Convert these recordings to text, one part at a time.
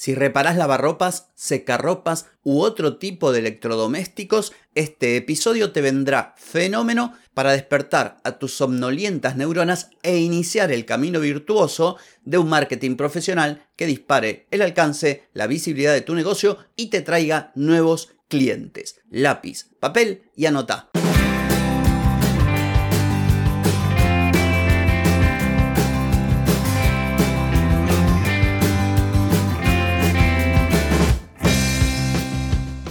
Si reparás lavarropas, secarropas u otro tipo de electrodomésticos, este episodio te vendrá fenómeno para despertar a tus somnolientas neuronas e iniciar el camino virtuoso de un marketing profesional que dispare el alcance, la visibilidad de tu negocio y te traiga nuevos clientes. Lápiz, papel y anota.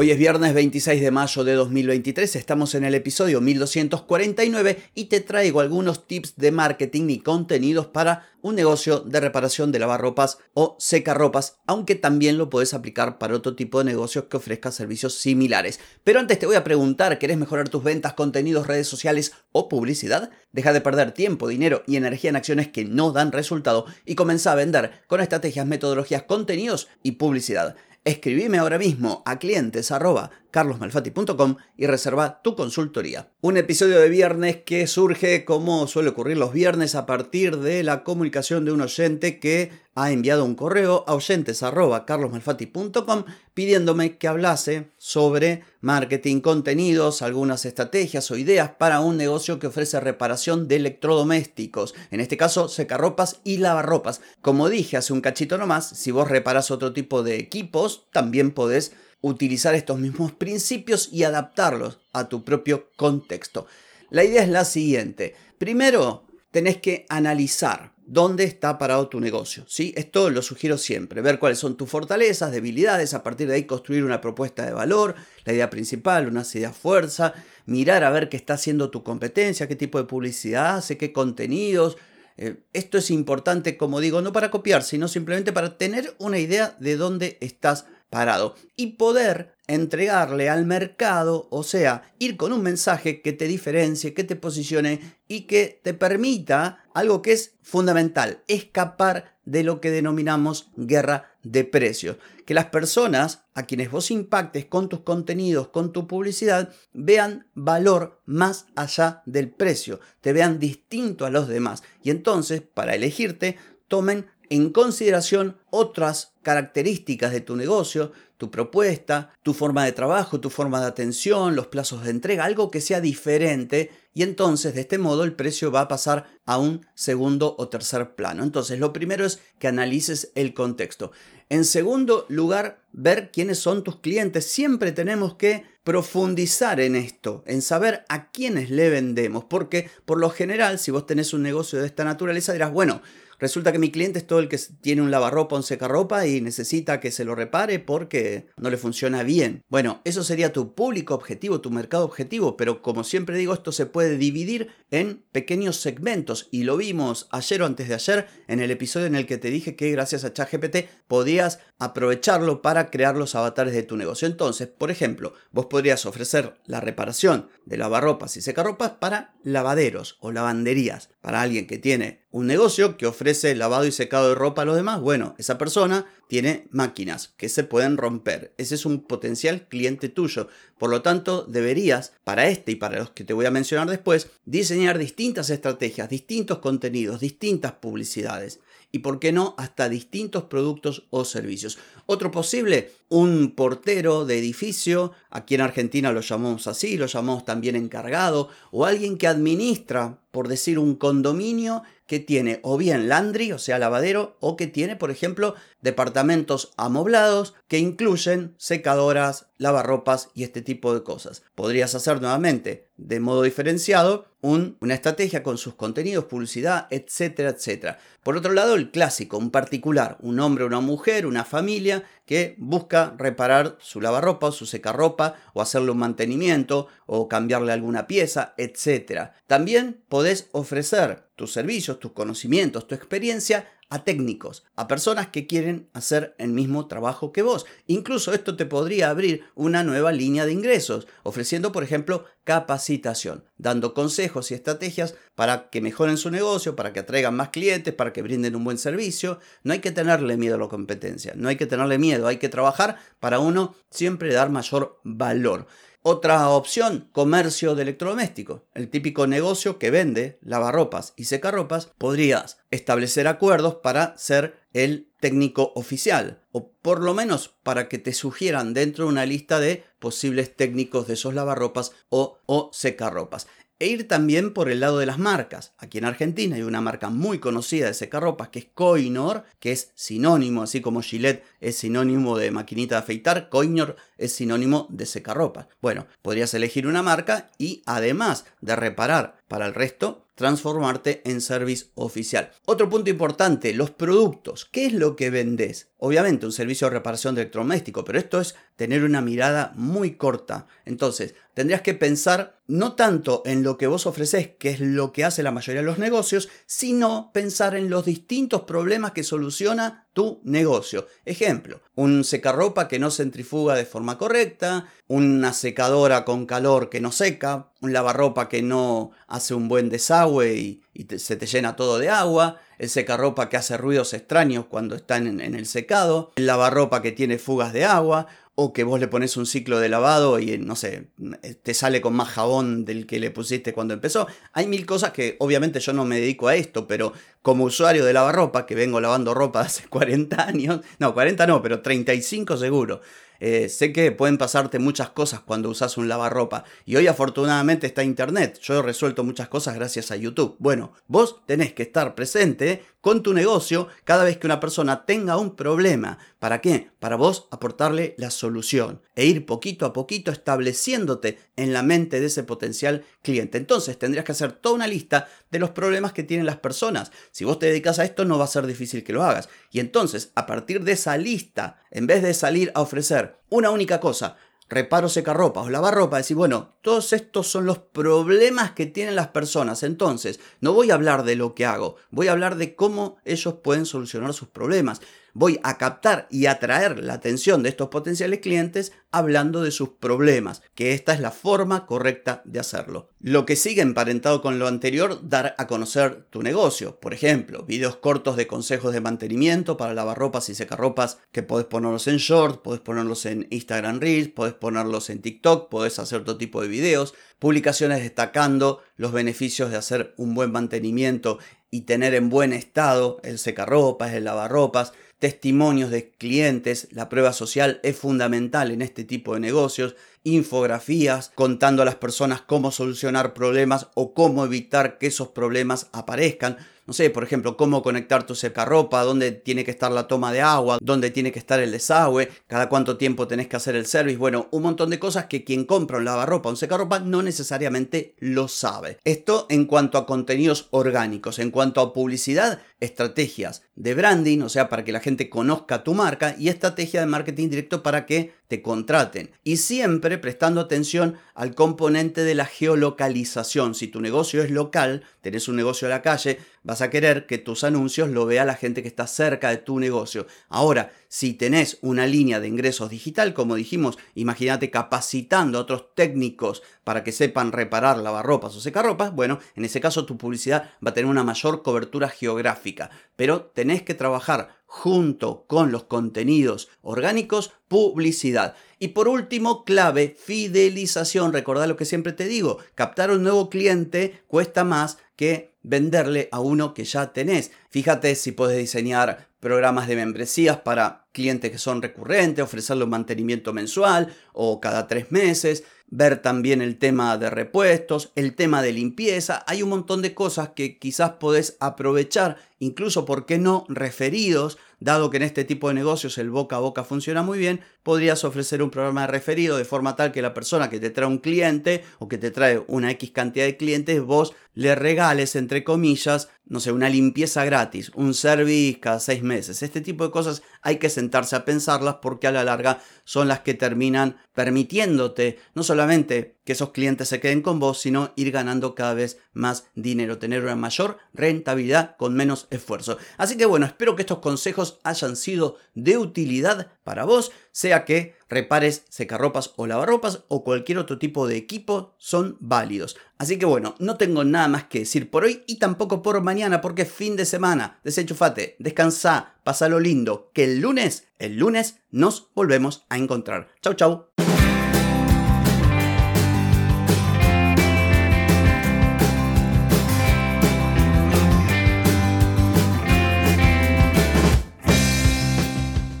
Hoy es viernes 26 de mayo de 2023, estamos en el episodio 1249 y te traigo algunos tips de marketing y contenidos para un negocio de reparación de lavarropas o secarropas, aunque también lo puedes aplicar para otro tipo de negocios que ofrezca servicios similares. Pero antes te voy a preguntar, ¿querés mejorar tus ventas, contenidos, redes sociales o publicidad? Deja de perder tiempo, dinero y energía en acciones que no dan resultado y comienza a vender con estrategias, metodologías, contenidos y publicidad. Escribime ahora mismo a clientes y reserva tu consultoría. Un episodio de viernes que surge como suele ocurrir los viernes a partir de la comunicación de un oyente que ha enviado un correo a oyentes@carlosmalfati.com pidiéndome que hablase sobre marketing, contenidos, algunas estrategias o ideas para un negocio que ofrece reparación de electrodomésticos, en este caso secarropas y lavarropas. Como dije hace un cachito nomás, si vos reparas otro tipo de equipos, también podés utilizar estos mismos principios y adaptarlos a tu propio contexto. La idea es la siguiente. Primero, tenés que analizar dónde está parado tu negocio. ¿sí? Esto lo sugiero siempre, ver cuáles son tus fortalezas, debilidades, a partir de ahí construir una propuesta de valor, la idea principal, una idea fuerza, mirar a ver qué está haciendo tu competencia, qué tipo de publicidad hace, qué contenidos. Eh, esto es importante, como digo, no para copiar, sino simplemente para tener una idea de dónde estás parado y poder entregarle al mercado, o sea, ir con un mensaje que te diferencie, que te posicione y que te permita algo que es fundamental, escapar de lo que denominamos guerra de precios. Que las personas a quienes vos impactes con tus contenidos, con tu publicidad, vean valor más allá del precio, te vean distinto a los demás. Y entonces, para elegirte, tomen en consideración otras características de tu negocio, tu propuesta, tu forma de trabajo, tu forma de atención, los plazos de entrega, algo que sea diferente y entonces de este modo el precio va a pasar a un segundo o tercer plano. Entonces lo primero es que analices el contexto. En segundo lugar, ver quiénes son tus clientes. Siempre tenemos que profundizar en esto, en saber a quiénes le vendemos, porque por lo general si vos tenés un negocio de esta naturaleza dirás, bueno, Resulta que mi cliente es todo el que tiene un lavarropa un secarropa y necesita que se lo repare porque no le funciona bien. Bueno, eso sería tu público objetivo, tu mercado objetivo, pero como siempre digo, esto se puede dividir en pequeños segmentos y lo vimos ayer o antes de ayer en el episodio en el que te dije que gracias a ChatGPT podías aprovecharlo para crear los avatares de tu negocio. Entonces, por ejemplo, vos podrías ofrecer la reparación de lavarropas y secarropas para lavaderos o lavanderías, para alguien que tiene un negocio que ofrece lavado y secado de ropa a los demás, bueno, esa persona tiene máquinas que se pueden romper. Ese es un potencial cliente tuyo. Por lo tanto, deberías, para este y para los que te voy a mencionar después, diseñar distintas estrategias, distintos contenidos, distintas publicidades y, por qué no, hasta distintos productos o servicios. Otro posible, un portero de edificio, aquí en Argentina lo llamamos así, lo llamamos también encargado, o alguien que administra, por decir, un condominio que tiene o bien landry, o sea, lavadero, o que tiene, por ejemplo, departamentos amoblados que incluyen secadoras, lavarropas y este tipo de cosas. Podrías hacer nuevamente de modo diferenciado una estrategia con sus contenidos, publicidad, etcétera, etcétera. Por otro lado, el clásico, un particular, un hombre, una mujer, una familia que busca reparar su lavarropa o su secarropa o hacerle un mantenimiento o cambiarle alguna pieza, etc. También podés ofrecer tus servicios, tus conocimientos, tu experiencia a técnicos, a personas que quieren hacer el mismo trabajo que vos. Incluso esto te podría abrir una nueva línea de ingresos, ofreciendo, por ejemplo, capacitación, dando consejos y estrategias para que mejoren su negocio, para que atraigan más clientes, para que brinden un buen servicio. No hay que tenerle miedo a la competencia, no hay que tenerle miedo, hay que trabajar para uno siempre dar mayor valor. Otra opción, comercio de electrodomésticos. El típico negocio que vende lavarropas y secarropas, podrías establecer acuerdos para ser el técnico oficial o por lo menos para que te sugieran dentro de una lista de posibles técnicos de esos lavarropas o, o secarropas e ir también por el lado de las marcas. Aquí en Argentina hay una marca muy conocida de secarropas que es Coinor, que es sinónimo, así como Gillette es sinónimo de maquinita de afeitar, Coinor es sinónimo de secarropas. Bueno, podrías elegir una marca y además de reparar para el resto, transformarte en service oficial. Otro punto importante, los productos. ¿Qué es lo que vendes? Obviamente un servicio de reparación de electrodoméstico, pero esto es tener una mirada muy corta. Entonces, tendrías que pensar no tanto en lo que vos ofreces, que es lo que hace la mayoría de los negocios, sino pensar en los distintos problemas que soluciona tu negocio. Ejemplo, un secarropa que no centrifuga de forma correcta, una secadora con calor que no seca, un lavarropa que no hace un buen desagüe y, se te llena todo de agua, el secarropa que hace ruidos extraños cuando está en, en el secado, el lavarropa que tiene fugas de agua, o que vos le pones un ciclo de lavado y no sé, te sale con más jabón del que le pusiste cuando empezó. Hay mil cosas que obviamente yo no me dedico a esto, pero como usuario de lavarropa, que vengo lavando ropa hace 40 años, no, 40 no, pero 35 seguro. Eh, sé que pueden pasarte muchas cosas cuando usas un lavarropa y hoy afortunadamente está internet. Yo he resuelto muchas cosas gracias a YouTube. Bueno, vos tenés que estar presente con tu negocio cada vez que una persona tenga un problema. ¿Para qué? Para vos aportarle la solución e ir poquito a poquito estableciéndote en la mente de ese potencial cliente. Entonces tendrías que hacer toda una lista de los problemas que tienen las personas. Si vos te dedicas a esto no va a ser difícil que lo hagas. Y entonces a partir de esa lista, en vez de salir a ofrecer una única cosa, reparo secarropa o lavar ropa, decir, bueno, todos estos son los problemas que tienen las personas. Entonces, no voy a hablar de lo que hago, voy a hablar de cómo ellos pueden solucionar sus problemas voy a captar y atraer la atención de estos potenciales clientes hablando de sus problemas, que esta es la forma correcta de hacerlo. Lo que sigue emparentado con lo anterior, dar a conocer tu negocio. Por ejemplo, videos cortos de consejos de mantenimiento para lavarropas y secarropas que podés ponerlos en short, podés ponerlos en Instagram Reels, podés ponerlos en TikTok, podés hacer todo tipo de videos, publicaciones destacando los beneficios de hacer un buen mantenimiento y tener en buen estado el secarropas, el lavarropas, testimonios de clientes, la prueba social es fundamental en este tipo de negocios, infografías contando a las personas cómo solucionar problemas o cómo evitar que esos problemas aparezcan no sé, por ejemplo, cómo conectar tu secarropa, dónde tiene que estar la toma de agua, dónde tiene que estar el desagüe, cada cuánto tiempo tenés que hacer el service, bueno, un montón de cosas que quien compra un lavarropa un secarropa no necesariamente lo sabe. Esto en cuanto a contenidos orgánicos, en cuanto a publicidad, estrategias de branding, o sea, para que la gente conozca tu marca y estrategia de marketing directo para que te contraten. Y siempre prestando atención al componente de la geolocalización. Si tu negocio es local, tenés un negocio a la calle, vas a querer que tus anuncios lo vea la gente que está cerca de tu negocio. Ahora, si tenés una línea de ingresos digital, como dijimos, imagínate capacitando a otros técnicos para que sepan reparar lavarropas o secarropas, bueno, en ese caso tu publicidad va a tener una mayor cobertura geográfica, pero tenés que trabajar junto con los contenidos orgánicos, publicidad. Y por último, clave, fidelización. Recordá lo que siempre te digo, captar un nuevo cliente cuesta más que venderle a uno que ya tenés. Fíjate si puedes diseñar programas de membresías para clientes que son recurrentes, ofrecerle un mantenimiento mensual o cada tres meses, ver también el tema de repuestos, el tema de limpieza. Hay un montón de cosas que quizás podés aprovechar, incluso, ¿por qué no?, referidos Dado que en este tipo de negocios el boca a boca funciona muy bien, podrías ofrecer un programa de referido de forma tal que la persona que te trae un cliente o que te trae una X cantidad de clientes, vos le regales, entre comillas, no sé, una limpieza gratis, un service cada seis meses. Este tipo de cosas hay que sentarse a pensarlas porque a la larga son las que terminan permitiéndote no solamente que esos clientes se queden con vos, sino ir ganando cada vez más dinero, tener una mayor rentabilidad con menos esfuerzo. Así que bueno, espero que estos consejos hayan sido de utilidad para vos, sea que repares secarropas o lavarropas o cualquier otro tipo de equipo, son válidos. Así que bueno, no tengo nada más que decir por hoy y tampoco por mañana porque es fin de semana. Desenchufate, descansa, lo lindo, que el lunes, el lunes nos volvemos a encontrar. Chau, chau.